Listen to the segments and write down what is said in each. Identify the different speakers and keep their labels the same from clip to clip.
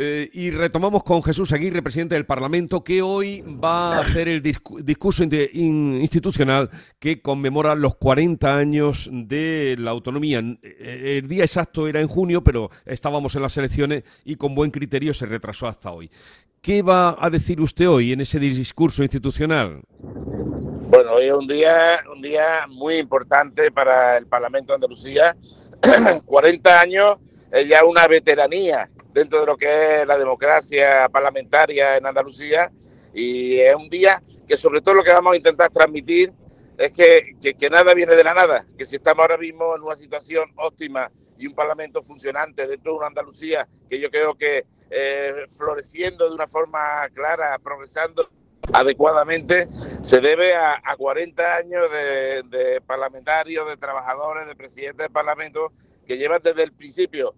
Speaker 1: Eh, y retomamos con Jesús Aguirre, presidente del Parlamento, que hoy va a hacer el discurso institucional que conmemora los 40 años de la autonomía. Eh, el día exacto era en junio, pero estábamos en las elecciones y con buen criterio se retrasó hasta hoy. ¿Qué va a decir usted hoy en ese discurso institucional?
Speaker 2: Bueno, hoy es un día, un día muy importante para el Parlamento de Andalucía. 40 años es ya una veteranía dentro de lo que es la democracia parlamentaria en Andalucía. Y es un día que sobre todo lo que vamos a intentar transmitir es que, que, nada viene de la nada, que si estamos ahora mismo en una situación óptima y un parlamento funcionante dentro de una Andalucía que yo creo que eh, floreciendo de una forma clara, progresando adecuadamente, se debe a, 40 años de, de, parlamentarios, de trabajadores, de presidentes de parlamento que llevan desde el principio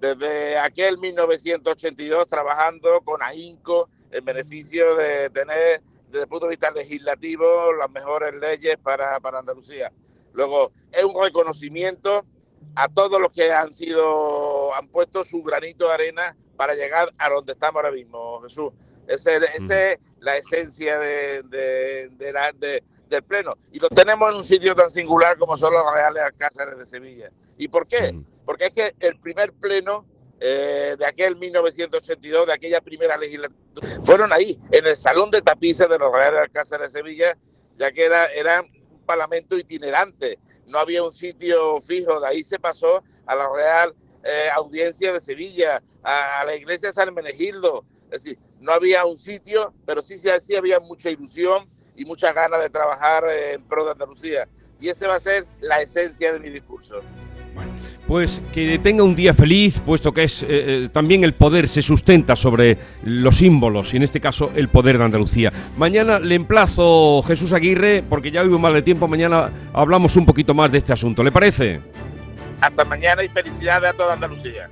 Speaker 2: desde aquel 1982 trabajando con AINCO en beneficio de tener desde el punto de vista legislativo las mejores leyes para, para Andalucía. Luego, es un reconocimiento a todos los que han sido, han puesto su granito de arena para llegar a donde estamos ahora mismo, Jesús. Esa es la esencia de, de, la, del Pleno. Y lo tenemos en un sitio tan singular como son los Reales Alcázares de Sevilla. ¿Y por qué? Porque es que el primer Pleno eh, de aquel 1982, de aquella primera legislatura, fueron ahí, en el Salón de Tapices de los Reales Alcázares de Sevilla, ya que era, era un parlamento itinerante. No había un sitio fijo, de ahí se pasó a la Real eh, Audiencia de Sevilla, a, la iglesia de San Menegildo. Es decir, no había un sitio, pero sí, sí, sí había mucha ilusión y muchas ganas de trabajar en pro de Andalucía. Y esa va a ser la esencia de mi discurso.
Speaker 1: Bueno, pues que tenga un día feliz, puesto que es eh, eh, también el poder se sustenta sobre los símbolos, y en este caso el poder de Andalucía. Mañana le emplazo Jesús Aguirre, porque ya vivo mal de tiempo, mañana hablamos un poquito más de este asunto. ¿Le parece?
Speaker 2: Hasta mañana y felicidades a toda Andalucía.